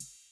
you